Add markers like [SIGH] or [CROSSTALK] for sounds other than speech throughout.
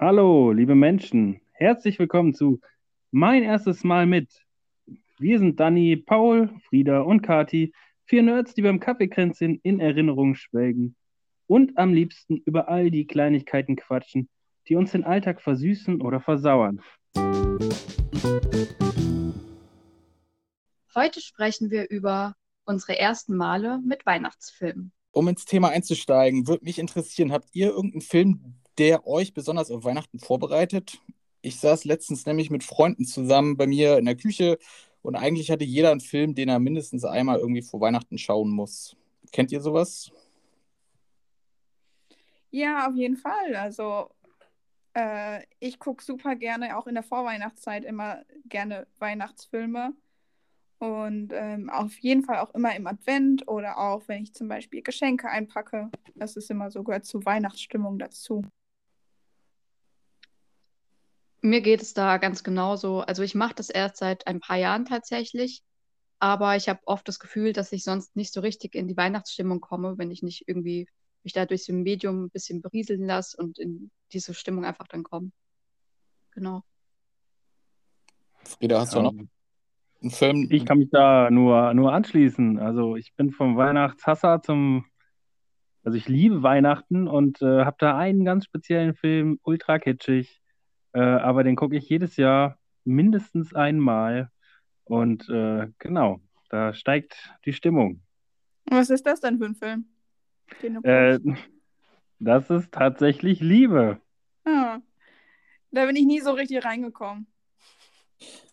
Hallo, liebe Menschen, herzlich willkommen zu Mein erstes Mal mit. Wir sind Dani, Paul, Frieda und Kati, vier Nerds, die beim Kaffeekränzchen in Erinnerung schwelgen und am liebsten über all die Kleinigkeiten quatschen, die uns den Alltag versüßen oder versauern. Heute sprechen wir über unsere ersten Male mit Weihnachtsfilmen. Um ins Thema einzusteigen, würde mich interessieren, habt ihr irgendeinen Film, der euch besonders auf Weihnachten vorbereitet? Ich saß letztens nämlich mit Freunden zusammen bei mir in der Küche und eigentlich hatte jeder einen Film, den er mindestens einmal irgendwie vor Weihnachten schauen muss. Kennt ihr sowas? Ja, auf jeden Fall. Also äh, ich gucke super gerne, auch in der Vorweihnachtszeit, immer gerne Weihnachtsfilme. Und ähm, auf jeden Fall auch immer im Advent oder auch, wenn ich zum Beispiel Geschenke einpacke. Das ist immer so, gehört zur Weihnachtsstimmung dazu. Mir geht es da ganz genauso. Also ich mache das erst seit ein paar Jahren tatsächlich, aber ich habe oft das Gefühl, dass ich sonst nicht so richtig in die Weihnachtsstimmung komme, wenn ich nicht irgendwie mich da durch so ein Medium ein bisschen berieseln lasse und in diese Stimmung einfach dann komme. Genau. Frieda, hast du noch Ähm, einen Film? Ich kann mich da nur, nur anschließen. Also ich bin vom Weihnachtshasser zum, also ich liebe Weihnachten und äh, habe da einen ganz speziellen Film, ultra kitschig, äh, aber den gucke ich jedes Jahr mindestens einmal und äh, genau, da steigt die Stimmung. Was ist das denn für ein Film? Äh, das ist tatsächlich Liebe. Ah, da bin ich nie so richtig reingekommen.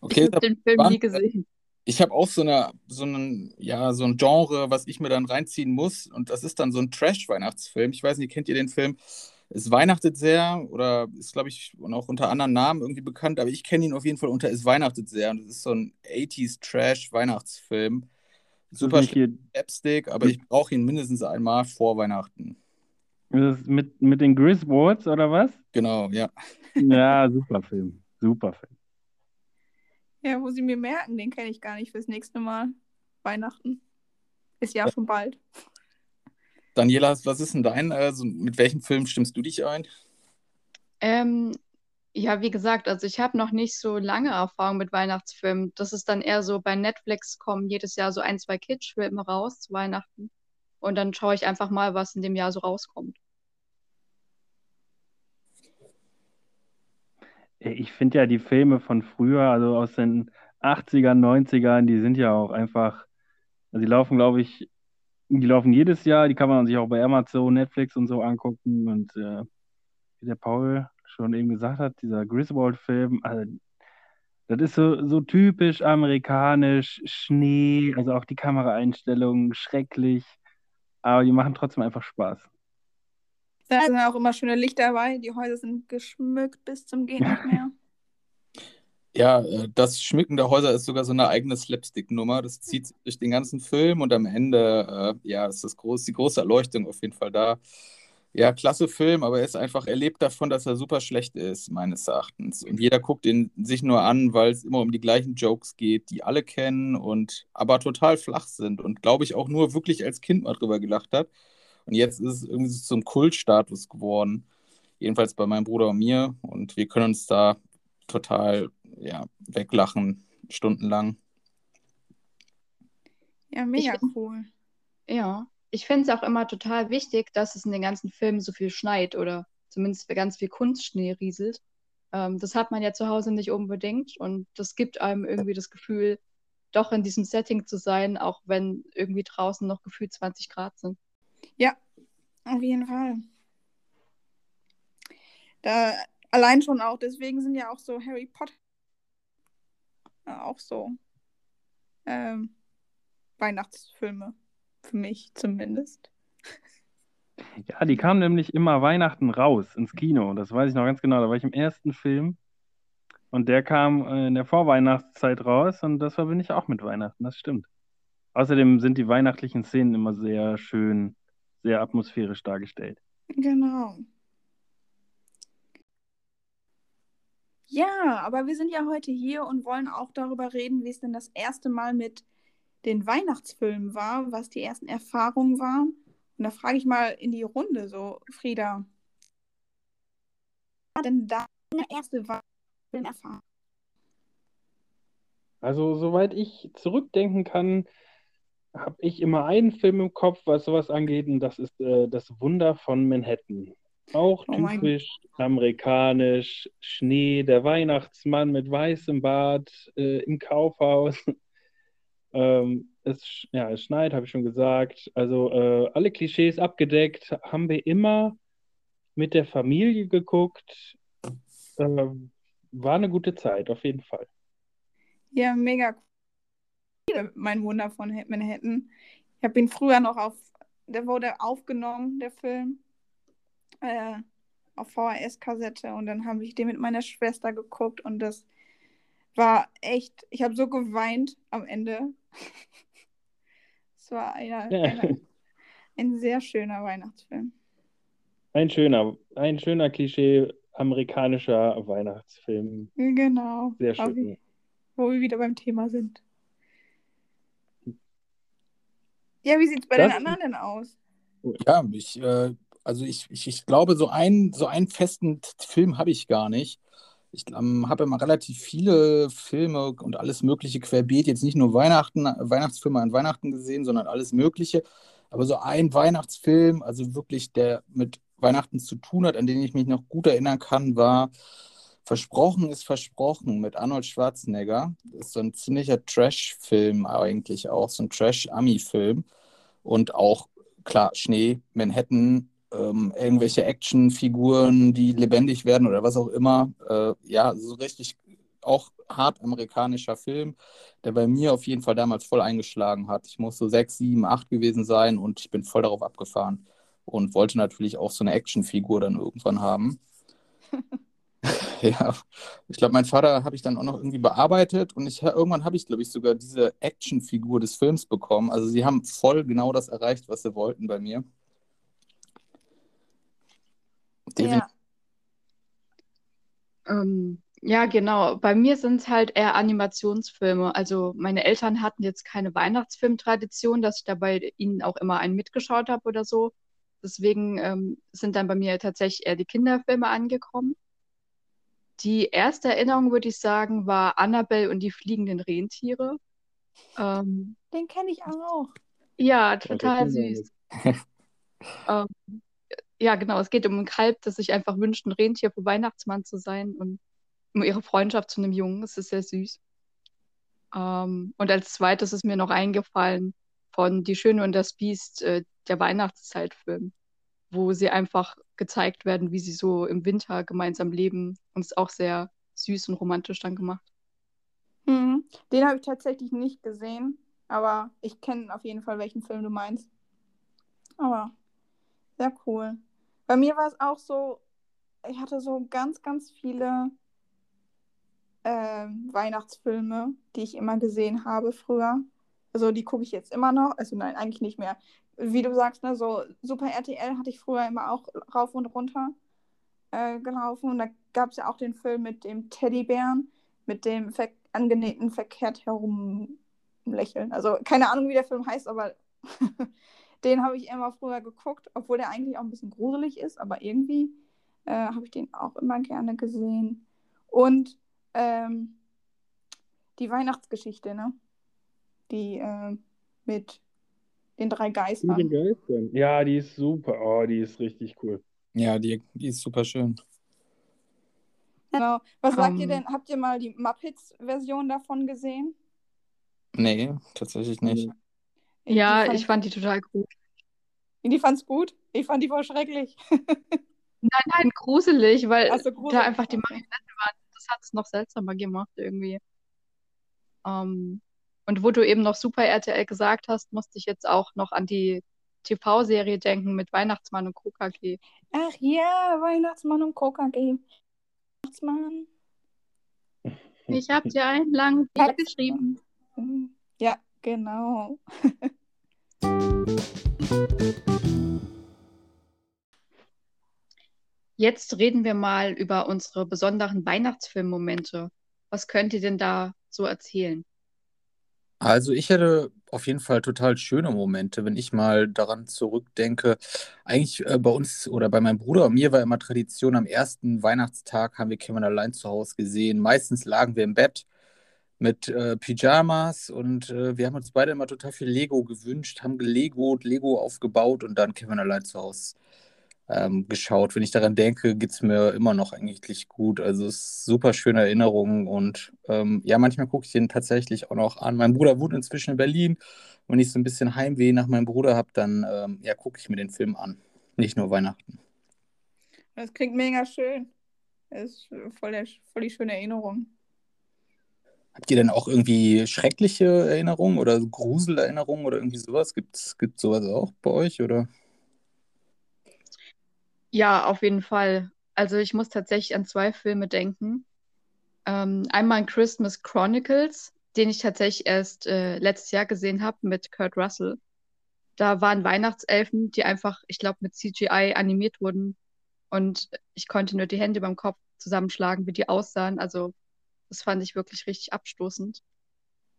Okay, ich habe den Film nie gesehen. Ich habe auch so eine, so einen, ja, so ein Genre, was ich mir dann reinziehen muss. Und das ist dann so ein Trash-Weihnachtsfilm. Ich weiß nicht, kennt ihr den Film? Es weihnachtet sehr oder ist, glaube ich, und auch unter anderen Namen irgendwie bekannt, aber ich kenne ihn auf jeden Fall unter Es weihnachtet sehr. Und es ist so ein 80s Trash-Weihnachtsfilm. Ist das Super nicht hier, Slapstick, aber ich brauche ihn mindestens einmal vor Weihnachten. ist das mit, mit den Griswolds oder was? Genau, ja. Ja, super Film. Super Film. Ja, muss ich mir merken, den kenne ich gar nicht fürs nächste Mal. Weihnachten. Ist ja schon bald. Daniela, was ist denn dein? Also mit welchem Film stimmst du dich ein? Ähm, ja, wie gesagt, also ich habe noch nicht so lange Erfahrung mit Weihnachtsfilmen. Das ist dann eher so, bei Netflix kommen jedes Jahr so ein, zwei Kitschfilme raus zu Weihnachten. Und dann schaue ich einfach mal, was in dem Jahr so rauskommt. Ich finde ja die Filme von früher, also aus den 80ern, 90ern, die sind ja auch einfach, also die laufen, glaube ich, die laufen jedes Jahr, die kann man sich auch bei Amazon, Netflix und so angucken. Und äh, wie der Paul schon eben gesagt hat, dieser Griswold-Film, also, das ist so, so typisch amerikanisch, Schnee, also auch die Kameraeinstellungen, schrecklich, aber die machen trotzdem einfach Spaß. Da sind auch immer schöne Lichter dabei. Die Häuser sind geschmückt bis zum Geht [LAUGHS] nicht mehr. Ja, äh, das Schmücken der Häuser ist sogar so eine eigene Slapstick-Nummer. Das zieht sich durch den ganzen Film und am Ende, äh, ja, ist das groß, die große Erleuchtung auf jeden Fall da. Ja, klasse Film, aber er ist einfach, er lebt davon, dass er super schlecht ist, meines Erachtens. Und jeder guckt ihn sich nur an, weil es immer um die gleichen Jokes geht, die alle kennen und aber total flach sind und glaube ich auch nur wirklich als Kind mal drüber gelacht hat. Und jetzt ist es irgendwie so zum Kultstatus geworden. Jedenfalls bei meinem Bruder und mir. Und wir können uns da total ja, weglachen, stundenlang. Ja, mega Ich- cool. Ja, ich finde es auch immer total wichtig, dass es in den ganzen Filmen so viel schneit oder zumindest ganz viel Kunstschnee rieselt. Ähm, das hat man ja zu Hause nicht unbedingt und das gibt einem irgendwie das Gefühl, doch in diesem Setting zu sein, auch wenn irgendwie draußen noch gefühlt 20 Grad sind. Ja, auf jeden Fall. Da allein schon auch, deswegen sind ja auch so Harry Potter auch so ähm, Weihnachtsfilme. Für mich zumindest. [LAUGHS] Ja, die kamen nämlich immer Weihnachten raus ins Kino. Das weiß ich noch ganz genau. Da war ich im ersten Film und der kam äh, in der Vorweihnachtszeit raus und das verbinde ich auch mit Weihnachten. Das stimmt. Außerdem sind die weihnachtlichen Szenen immer sehr schön, sehr atmosphärisch dargestellt. Genau. Ja, aber wir sind ja heute hier und wollen auch darüber reden, wie es denn das erste Mal mit den Weihnachtsfilmen war, was die ersten Erfahrungen waren. Und da frage ich mal in die Runde so, Frieda, denn deine erste Filmerfahrung? Also, soweit ich zurückdenken kann, habe ich immer einen Film im Kopf, was sowas angeht, und das ist äh, Das Wunder von Manhattan. Auch Oh typisch amerikanisch, Schnee, der Weihnachtsmann mit weißem Bart äh, im Kaufhaus. [LAUGHS] ähm, es, ja, es schneit, habe ich schon gesagt. Also äh, alle Klischees abgedeckt, haben wir immer mit der Familie geguckt. Ähm, war eine gute Zeit, auf jeden Fall. Ja, mega cool. Mein Wunder von Manhattan. Ich habe ihn früher noch auf, der wurde aufgenommen, der Film, äh, auf VHS-Kassette und dann habe ich den mit meiner Schwester geguckt und das war echt, ich habe so geweint am Ende. [LAUGHS] Es war einer, Ja. einer, ein sehr schöner Weihnachtsfilm. Ein schöner, ein schöner Klischee amerikanischer Weihnachtsfilm. Genau. Sehr schön. Wo wir wieder beim Thema sind. Ja, wie sieht es bei Das- den anderen denn aus? Ja, ich, äh, also ich, ich, ich glaube, so einen, so einen festen Film habe ich gar nicht. Ich ähm, habe immer relativ viele Filme und alles Mögliche querbeet, jetzt nicht nur Weihnachten, Weihnachtsfilme an Weihnachten gesehen, sondern alles Mögliche. Aber so ein Weihnachtsfilm, also wirklich, der mit Weihnachten zu tun hat, an den ich mich noch gut erinnern kann, war Versprochen ist Versprochen mit Arnold Schwarzenegger. Das ist so ein ziemlicher Trash-Film eigentlich auch, so ein Trash-Ami-Film. Und auch klar, Schnee, Manhattan, ähm, irgendwelche Actionfiguren, die lebendig werden oder was auch immer. Äh, ja, so richtig auch hart amerikanischer Film, der bei mir auf jeden Fall damals voll eingeschlagen hat. Ich muss so sechs, sieben, acht gewesen sein und ich bin voll darauf abgefahren und wollte natürlich auch so eine Actionfigur dann irgendwann haben. [LAUGHS] Ja, ich glaube, mein Vater habe ich dann auch noch irgendwie bearbeitet und ich, irgendwann habe ich, glaube ich, sogar diese Actionfigur des Films bekommen. Also sie haben voll genau das erreicht, was sie wollten bei mir. Definitiv. Ja. Ähm, ja, genau. Bei mir sind es halt eher Animationsfilme. Also meine Eltern hatten jetzt keine Weihnachtsfilmtradition, dass ich da bei ihnen auch immer einen mitgeschaut habe oder so. Deswegen ähm, sind dann bei mir tatsächlich eher die Kinderfilme angekommen. Die erste Erinnerung, würde ich sagen, war Annabelle und die fliegenden Rentiere. Ähm, Den kenne ich auch. ja, total süß. [LAUGHS] Ähm, ja, genau. Es geht um ein Kalb, das sich einfach wünscht, ein Rentier für Weihnachtsmann zu sein und um ihre Freundschaft zu einem Jungen. Es ist sehr süß. Ähm, und als zweites ist mir noch eingefallen von Die Schöne und das Biest, äh, der Weihnachtszeitfilm, wo sie einfach gezeigt werden, wie sie so im Winter gemeinsam leben. Und es ist auch sehr süß und romantisch dann gemacht. Hm. Den habe ich tatsächlich nicht gesehen, aber ich kenne auf jeden Fall, welchen Film du meinst. Aber sehr cool. Bei mir war es auch so, ich hatte so ganz, ganz viele ähm, Weihnachtsfilme, die ich immer gesehen habe früher. Also die gucke ich jetzt immer noch. Also nein, eigentlich nicht mehr. Wie du sagst, ne, so Super RTL hatte ich früher immer auch rauf und runter äh, gelaufen. Und da gab es ja auch den Film mit dem Teddybären, mit dem ver angenähten verkehrt herum lächeln. Also keine Ahnung, wie der Film heißt, aber [LAUGHS] den habe ich immer früher geguckt, obwohl der eigentlich auch ein bisschen gruselig ist, aber irgendwie äh, habe ich den auch immer gerne gesehen. Und ähm, die Weihnachtsgeschichte, ne? Die äh, mit den drei Mit den Geistern. Geistern. Ja, die ist super. Oh, die ist richtig cool. Ja, die, die ist super schön. Genau. Was sagt ihr Ähm. denn? Habt ihr mal die Muppets-Version davon gesehen? Nee, tatsächlich nicht. Ja, fand ich fand die total gut. Die fand's gut. Ich fand die voll schrecklich. [LAUGHS] Nein, nein, gruselig, weil da gruselig. einfach die Marionette waren. Das hat es noch seltsamer gemacht irgendwie. Ähm, und wo du eben noch Super RTL gesagt hast, musste ich jetzt auch noch an die TV-Serie denken mit Weihnachtsmann und KKG. Ach ja, Weihnachtsmann und Coca-G. Weihnachtsmann. Ich habe dir einen langen Brief geschrieben. Ja, genau. Jetzt reden wir mal über unsere besonderen Weihnachtsfilmmomente. Was könnt ihr denn da so erzählen? Also ich hätte auf jeden Fall total schöne Momente, wenn ich mal daran zurückdenke. Eigentlich äh, bei uns oder bei meinem Bruder und mir war immer Tradition, am ersten Weihnachtstag haben wir Kevin allein zu Hause gesehen. Meistens lagen wir im Bett mit äh, Pyjamas und äh, wir haben uns beide immer total viel Lego gewünscht, haben Lego, Lego aufgebaut und dann Kevin allein zu Hause ähm, geschaut. Wenn ich daran denke, geht es mir immer noch eigentlich gut. Also es ist super schöne Erinnerungen und ähm, ja, manchmal gucke ich den tatsächlich auch noch an. Mein Bruder wohnt inzwischen in Berlin. Wenn ich so ein bisschen Heimweh nach meinem Bruder habe, dann ähm, ja, gucke ich mir den Film an. Nicht nur Weihnachten. Das klingt mega schön. Das ist voll, der, voll die schöne Erinnerung. Habt ihr denn auch irgendwie schreckliche Erinnerungen oder Gruselerinnerungen oder irgendwie sowas? Gibt es sowas auch bei euch oder? Ja, auf jeden Fall. Also ich muss tatsächlich an zwei Filme denken. Ähm, einmal an Christmas Chronicles, den ich tatsächlich erst äh, letztes Jahr gesehen habe mit Kurt Russell. Da waren Weihnachtselfen, die einfach, ich glaube, mit CGI animiert wurden. Und ich konnte nur die Hände beim Kopf zusammenschlagen, wie die aussahen. Also das fand ich wirklich richtig abstoßend.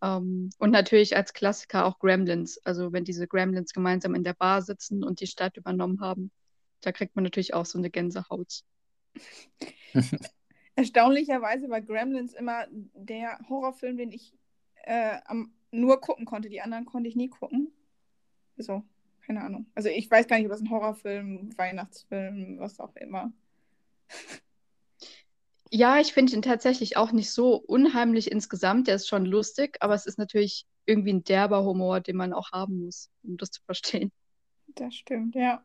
Ähm, und natürlich als Klassiker auch Gremlins. Also wenn diese Gremlins gemeinsam in der Bar sitzen und die Stadt übernommen haben da kriegt man natürlich auch so eine Gänsehaut. [LAUGHS] Erstaunlicherweise war Gremlins immer der Horrorfilm, den ich äh, am, nur gucken konnte. Die anderen konnte ich nie gucken. So, keine Ahnung. Also ich weiß gar nicht, ob das ein Horrorfilm, Weihnachtsfilm, was auch immer. [LAUGHS] Ja, ich finde ihn tatsächlich auch nicht so unheimlich insgesamt. Der ist schon lustig, aber es ist natürlich irgendwie ein derber Humor, den man auch haben muss, um das zu verstehen. Das stimmt, ja.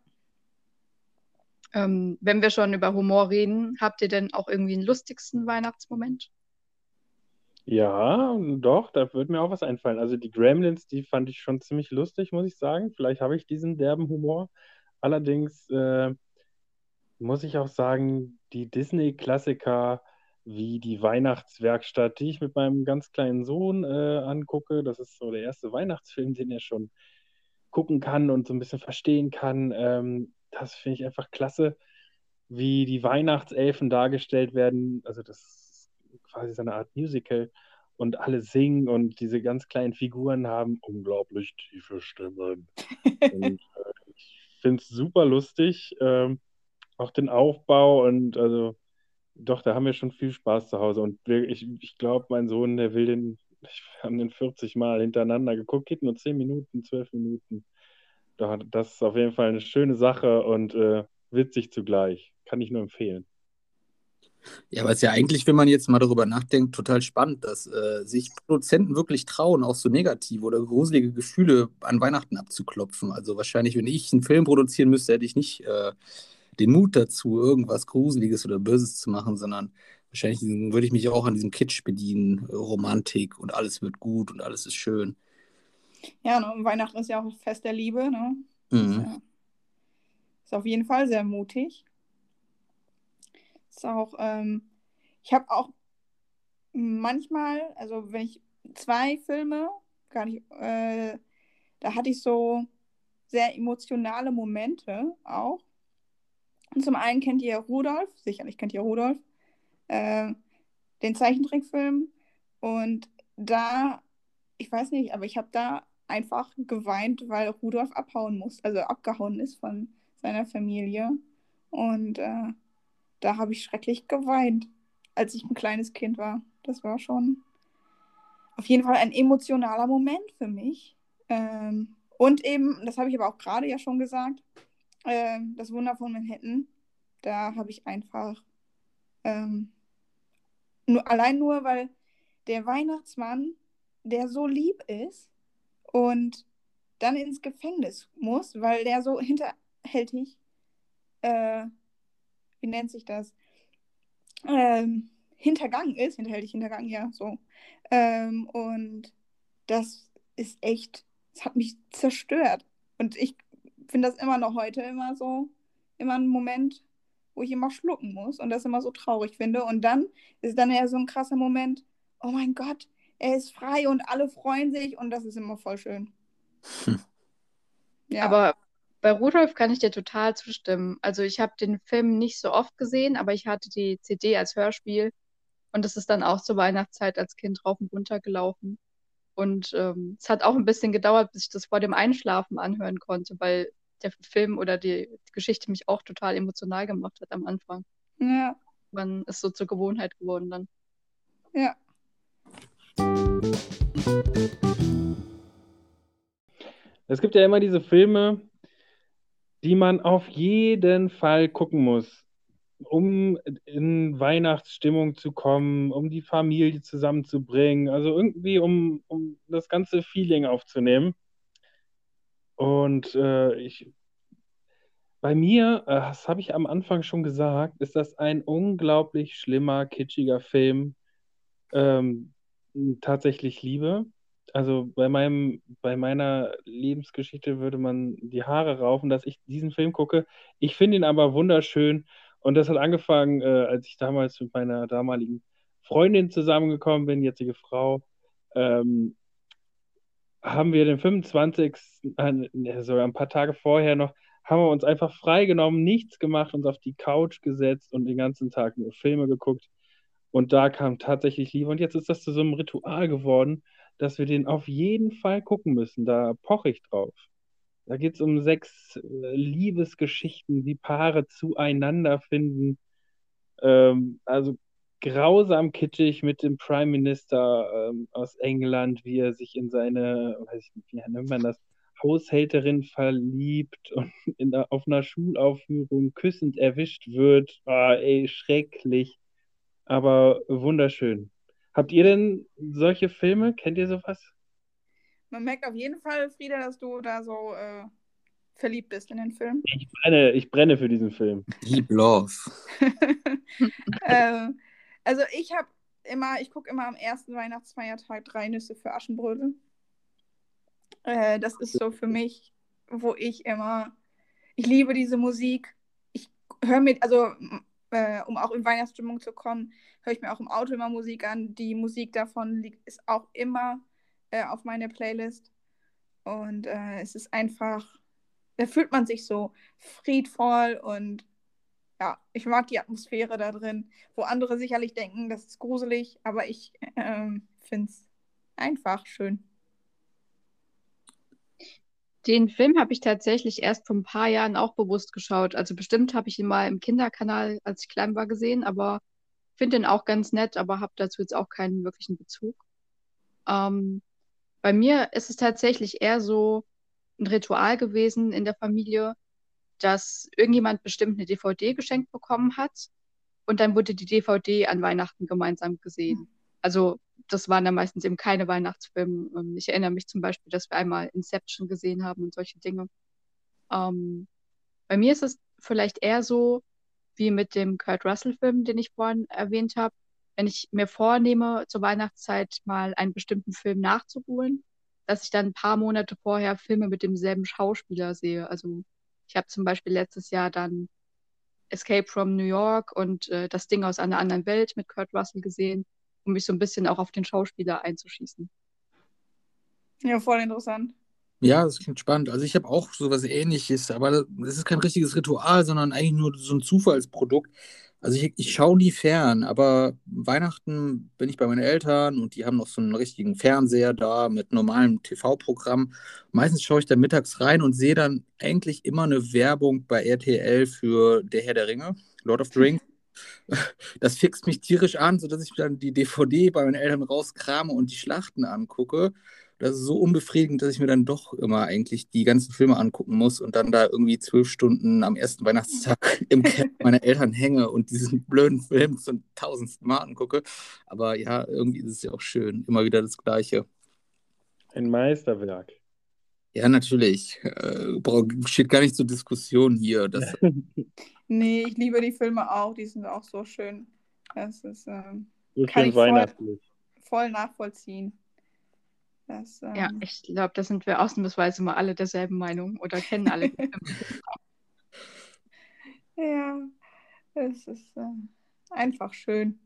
Ähm, wenn wir schon über Humor reden, habt ihr denn auch irgendwie einen lustigsten Weihnachtsmoment? Ja, doch, da würde mir auch was einfallen. Also die Gremlins, die fand ich schon ziemlich lustig, muss ich sagen. Vielleicht habe ich diesen derben Humor. Allerdings äh, muss ich auch sagen, die Disney-Klassiker wie die Weihnachtswerkstatt, die ich mit meinem ganz kleinen Sohn äh, angucke, das ist so der erste Weihnachtsfilm, den er schon gucken kann und so ein bisschen verstehen kann. Ähm, das finde ich einfach klasse, wie die Weihnachtselfen dargestellt werden. Also das ist quasi so eine Art Musical und alle singen und diese ganz kleinen Figuren haben unglaublich tiefe Stimmen. [LAUGHS] und äh, ich finde es super lustig, ähm, auch den Aufbau und also doch, da haben wir schon viel Spaß zu Hause und ich, ich glaube, mein Sohn, der will den, wir haben den 40 Mal hintereinander geguckt, geht nur 10 Minuten, 12 Minuten das ist auf jeden Fall eine schöne Sache und äh, witzig zugleich. Kann ich nur empfehlen. Ja, aber es ist ja eigentlich, wenn man jetzt mal darüber nachdenkt, total spannend, dass äh, sich Produzenten wirklich trauen, auch so negative oder gruselige Gefühle an Weihnachten abzuklopfen. Also wahrscheinlich, wenn ich einen Film produzieren müsste, hätte ich nicht äh, den Mut dazu, irgendwas Gruseliges oder Böses zu machen, sondern wahrscheinlich würde ich mich auch an diesem Kitsch bedienen, Romantik und alles wird gut und alles ist schön. Ja, ne, Weihnachten ist ja auch Fest der Liebe, ne? Mhm. Ist, ja, ist, auf jeden Fall sehr mutig. Ist auch, ähm, ich habe auch manchmal, also wenn ich zwei Filme, gar nicht, äh, da hatte ich so sehr emotionale Momente auch. Zum einen kennt ihr Rudolf, sicherlich kennt ihr Rudolf, äh, den Zeichentrickfilm. Und da, ich weiß nicht, aber ich habe da einfach geweint, weil Rudolf abhauen muss, also abgehauen ist von seiner Familie. Und äh, da habe ich schrecklich geweint, als ich ein kleines Kind war. Das war schon auf jeden Fall ein emotionaler Moment für mich. Ähm, und eben, das habe ich aber auch gerade ja schon gesagt, äh, das Wunder von Manhattan, da habe ich einfach ähm, nur, allein nur, weil der Weihnachtsmann, der so lieb ist, und dann ins Gefängnis muss, weil der so hinterhältig, äh, wie nennt sich das, ähm, hintergangen ist, hinterhältig hintergangen, ja, so. Ähm, und das ist echt, das hat mich zerstört. Und ich finde das immer noch heute immer so, immer ein Moment, wo ich immer schlucken muss und das immer so traurig finde. Und dann ist dann eher so ein krasser Moment, oh mein Gott, er ist frei und alle freuen sich und das ist immer voll schön. Hm. Ja. Aber bei Rudolf kann ich dir total zustimmen. Also ich habe den Film nicht so oft gesehen, aber ich hatte die CD als Hörspiel und das ist dann auch zur Weihnachtszeit als Kind rauf und runter gelaufen. Und ähm, es hat auch ein bisschen gedauert, bis ich das vor dem Einschlafen anhören konnte, weil der Film oder die, die Geschichte mich auch total emotional gemacht hat am Anfang. Ja. Man ist so zur Gewohnheit geworden dann. Ja. Es gibt ja immer diese Filme, die man auf jeden Fall gucken muss, um in Weihnachtsstimmung zu kommen, um die Familie zusammenzubringen, also irgendwie um, um das ganze Feeling aufzunehmen. Und äh, ich, bei mir, äh, das habe ich am Anfang schon gesagt, ist das ein unglaublich schlimmer, kitschiger Film. Ähm, tatsächlich liebe. Also bei meinem, bei meiner Lebensgeschichte würde man die Haare raufen, dass ich diesen Film gucke. Ich finde ihn aber wunderschön und das hat angefangen, äh, als ich damals mit meiner damaligen Freundin zusammengekommen bin, jetzige Frau. Ähm, haben wir den 25. Äh, sogar ein paar Tage vorher noch, haben wir uns einfach freigenommen, nichts gemacht, uns auf die Couch gesetzt und den ganzen Tag nur Filme geguckt. Und da kam tatsächlich Liebe. Und jetzt ist das zu so einem Ritual geworden, dass wir den auf jeden Fall gucken müssen. Da poche ich drauf. Da geht es um sechs äh, Liebesgeschichten, wie Paare zueinander finden. Ähm, also grausam kitschig mit dem Prime Minister ähm, aus England, wie er sich in seine, weiß ich nicht, wie nennt man das, Haushälterin verliebt und [LAUGHS] in, auf einer Schulaufführung küssend erwischt wird. Oh, ey, schrecklich aber wunderschön. Habt ihr denn solche Filme? Kennt ihr sowas? Man merkt auf jeden Fall, Frieda, dass du da so äh, verliebt bist in den Film. Ich brenne, ich brenne für diesen Film. Deep Love. [LAUGHS] äh, also ich habe immer, ich gucke immer am ersten Weihnachtsfeiertag drei Nüsse für Aschenbrödel. Äh, das ist so für mich, wo ich immer, ich liebe diese Musik. Ich höre mit, also äh, um auch in Weihnachtsstimmung zu kommen, höre ich mir auch im Auto immer Musik an. Die Musik davon liegt, ist auch immer äh, auf meiner Playlist. Und äh, es ist einfach, da fühlt man sich so friedvoll und ja, ich mag die Atmosphäre da drin, wo andere sicherlich denken, das ist gruselig, aber ich ähm, finde es einfach schön. Den Film habe ich tatsächlich erst vor ein paar Jahren auch bewusst geschaut. Also bestimmt habe ich ihn mal im Kinderkanal, als ich klein war, gesehen, aber finde ihn auch ganz nett, aber habe dazu jetzt auch keinen wirklichen Bezug. Ähm, bei mir ist es tatsächlich eher so ein Ritual gewesen in der Familie, dass irgendjemand bestimmt eine DVD geschenkt bekommen hat und dann wurde die DVD an Weihnachten gemeinsam gesehen. Also das waren dann meistens eben keine Weihnachtsfilme. Ähm, ich erinnere mich zum Beispiel, dass wir einmal Inception gesehen haben und solche Dinge. Ähm, bei mir ist es vielleicht eher so wie mit dem Kurt Russell-Film, den ich vorhin erwähnt habe. Wenn ich mir vornehme, zur Weihnachtszeit mal einen bestimmten Film nachzuholen, dass ich dann ein paar Monate vorher Filme mit demselben Schauspieler sehe. Also ich habe zum Beispiel letztes Jahr dann Escape from New York und äh, das Ding aus einer anderen Welt mit Kurt Russell gesehen um mich so ein bisschen auch auf den Schauspieler einzuschießen. Ja, voll interessant. Ja, das klingt spannend. Also ich habe auch sowas ähnliches, aber das ist kein richtiges Ritual, sondern eigentlich nur so ein Zufallsprodukt. Also ich, ich schaue nie fern, aber Weihnachten bin ich bei meinen Eltern und die haben noch so einen richtigen Fernseher da mit normalem TV-Programm. Meistens schaue ich da mittags rein und sehe dann eigentlich immer eine Werbung bei RTL für Der Herr der Ringe, Lord of the Rings. [LAUGHS] Das fixt mich tierisch an, sodass ich dann die DVD bei meinen Eltern rauskrame und die Schlachten angucke. Das ist so unbefriedigend, dass ich mir dann doch immer eigentlich die ganzen Filme angucken muss und dann da irgendwie zwölf Stunden am ersten Weihnachtstag [LAUGHS] im Camp [LAUGHS] meiner Eltern hänge und diesen blöden Film zum tausendsten Mal angucke. Aber ja, irgendwie ist es ja auch schön. Immer wieder das Gleiche. Ein Meisterwerk. Ja, natürlich. Äh, steht gar nicht zur Diskussion hier. Das... [LAUGHS] nee, ich liebe die Filme auch. Die sind auch so schön. Das ist ähm, so schön weihnachtlich. Voll, voll nachvollziehen. Das, ähm... Ja, ich glaube, da sind wir ausnahmsweise mal alle derselben Meinung oder kennen alle. [LAUGHS] ja, es ist äh, einfach schön.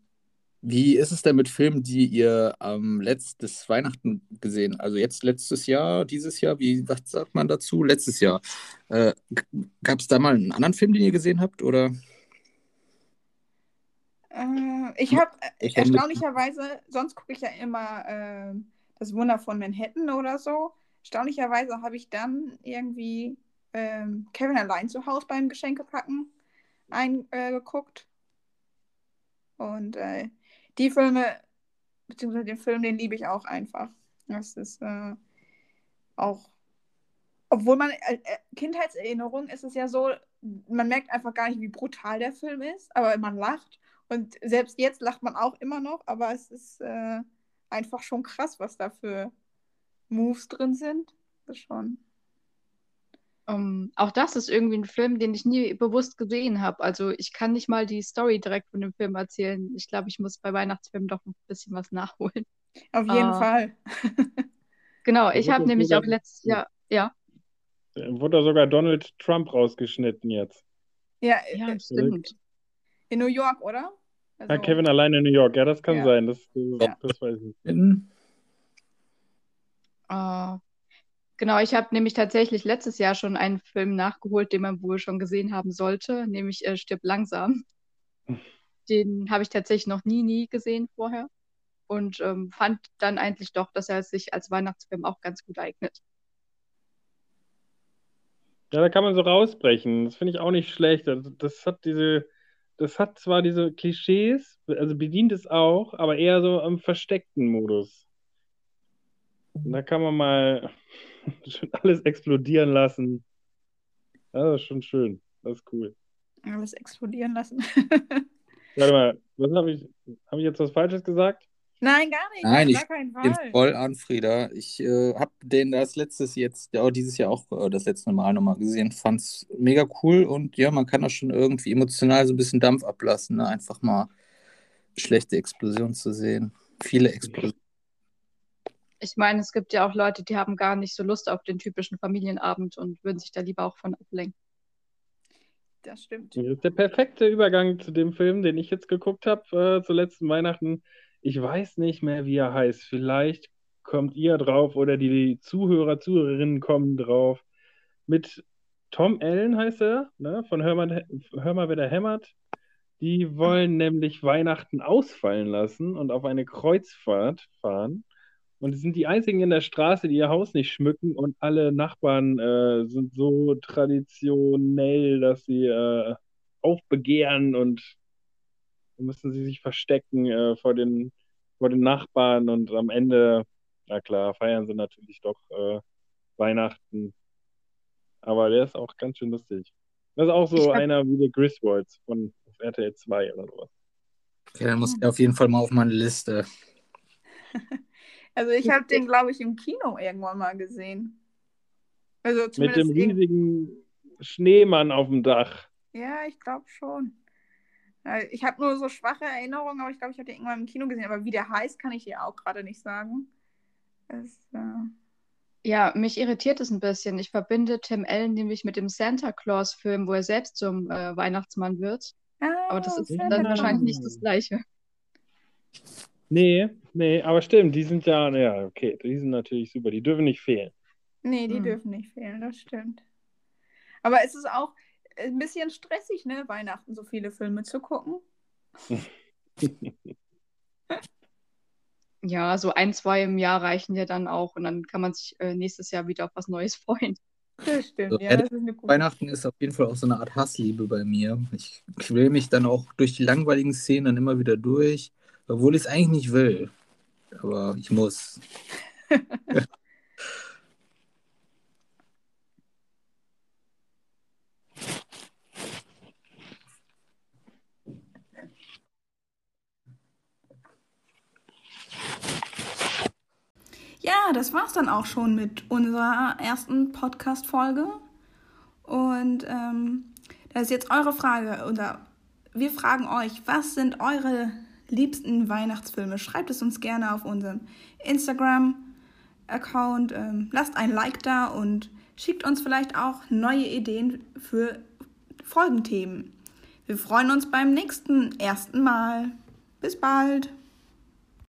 Wie ist es denn mit Filmen, die ihr am ähm, letztes Weihnachten gesehen, also jetzt letztes Jahr, dieses Jahr, wie was sagt man dazu? Letztes Jahr. Äh, Gab es da mal einen anderen Film, den ihr gesehen habt, oder? Äh, ich habe erstaunlicherweise, sonst gucke ich ja immer äh, Das Wunder von Manhattan oder so. Erstaunlicherweise habe ich dann irgendwie ähm, Kevin allein zu Hause beim Geschenkepacken eingeguckt. Äh, Und äh, die Filme, beziehungsweise den Film, den liebe ich auch einfach. Das ist äh, auch, obwohl man, äh, äh, Kindheitserinnerung ist es ja so, man merkt einfach gar nicht, wie brutal der Film ist, aber man lacht. Und selbst jetzt lacht man auch immer noch, aber es ist äh, einfach schon krass, was da für Moves drin sind. Das schon. Um, ähm, auch das ist irgendwie ein Film, den ich nie bewusst gesehen habe. Also ich kann nicht mal die Story direkt von dem Film erzählen. Ich glaube, ich muss bei Weihnachtsfilmen doch ein bisschen was nachholen. Auf jeden uh, Fall. [LAUGHS] genau, ich habe nämlich sogar, auch letztes Jahr, ja. Wurde sogar Donald Trump rausgeschnitten jetzt. Ja, ja äh, stimmt. In New York, oder? Also, ja, Kevin allein in New York, ja, das kann ja. sein. Das, das, das weiß ich. Uh, Genau, ich habe nämlich tatsächlich letztes Jahr schon einen Film nachgeholt, den man wohl schon gesehen haben sollte, nämlich äh, Stirb langsam. Den habe ich tatsächlich noch nie, nie gesehen vorher und ähm, fand dann eigentlich doch, dass er sich als Weihnachtsfilm auch ganz gut eignet. Ja, da kann man so rausbrechen. Das finde ich auch nicht schlecht. Das hat diese, das hat zwar diese Klischees, also bedient es auch, aber eher so im versteckten Modus. Da kann man mal [LAUGHS] Schön alles explodieren lassen. Das ist schon schön. Das ist cool. Alles explodieren lassen. [LAUGHS] Warte mal, was habe ich, hab ich jetzt was Falsches gesagt? Nein, gar nicht. Nein, ich bin voll an Frieda. Ich äh, habe den das letztes jetzt, ja, dieses Jahr auch äh, das letzte Mal nochmal gesehen. Fand es mega cool und ja, man kann da schon irgendwie emotional so ein bisschen Dampf ablassen. Ne? Einfach mal schlechte Explosionen zu sehen. Viele Explosionen ich meine, es gibt ja auch Leute, die haben gar nicht so Lust auf den typischen Familienabend und würden sich da lieber auch von ablenken. Das stimmt. Das ist der perfekte Übergang zu dem Film, den ich jetzt geguckt habe, äh, zu letzten Weihnachten. Ich weiß nicht mehr, wie er heißt. Vielleicht kommt ihr drauf oder die Zuhörer, Zuhörerinnen kommen drauf. Mit Tom Allen heißt er, ne, von Hör mal, Hör mal, wer der hämmert. Die wollen nämlich Weihnachten ausfallen lassen und auf eine Kreuzfahrt fahren. Und es sind die einzigen in der Straße, die ihr Haus nicht schmücken und alle Nachbarn äh, sind so traditionell, dass sie äh, aufbegehren und müssen sie sich verstecken äh, vor den, vor den Nachbarn und am Ende, na klar, feiern sie natürlich doch äh, Weihnachten. Aber der ist auch ganz schön lustig. Das ist auch so hab... einer wie The Griswolds von RTL 2 oder sowas. Okay, dann muss ich auf jeden Fall mal auf meine Liste. [LAUGHS] Also ich habe [LAUGHS] den, glaube ich, im Kino irgendwann mal gesehen. Also Mit dem riesigen Schneemann auf dem Dach. Ja, ich glaube schon. Ich habe nur so schwache Erinnerungen, aber ich glaube, ich habe den irgendwann im Kino gesehen. Aber wie der heißt, kann ich dir auch gerade nicht sagen. Das, äh... Ja, mich irritiert es ein bisschen. Ich verbinde Tim Allen nämlich mit dem Santa Claus-Film, wo er selbst zum äh, Weihnachtsmann wird. Ah, aber das ist Santa dann wahrscheinlich nicht das Gleiche. Nee, nee, aber stimmt, die sind ja, ja, okay, die sind natürlich super, die dürfen nicht fehlen. Nee, die hm. dürfen nicht fehlen, das stimmt. Aber es ist auch ein bisschen stressig, ne, Weihnachten so viele Filme zu gucken. [LAUGHS] ja, so ein, zwei im Jahr reichen ja dann auch und dann kann man sich äh, nächstes Jahr wieder auf was Neues [LAUGHS] freuen. Das stimmt, so, ja, das ist eine gute Weihnachten ist auf jeden Fall auch so eine Art Hassliebe bei mir. Ich quäle mich dann auch durch die langweiligen Szenen dann immer wieder durch. Obwohl ich es eigentlich nicht will. Aber ich muss. [LAUGHS] Ja, das war's dann auch schon mit unserer ersten Podcast-Folge. Und ähm, das ist jetzt eure Frage. Oder wir fragen euch, was sind eure liebsten Weihnachtsfilme. Schreibt es uns gerne auf unserem Instagram-Account. Ähm, lasst ein Like da und schickt uns vielleicht auch neue Ideen für Folgenthemen. Wir freuen uns beim nächsten ersten Mal. Bis bald!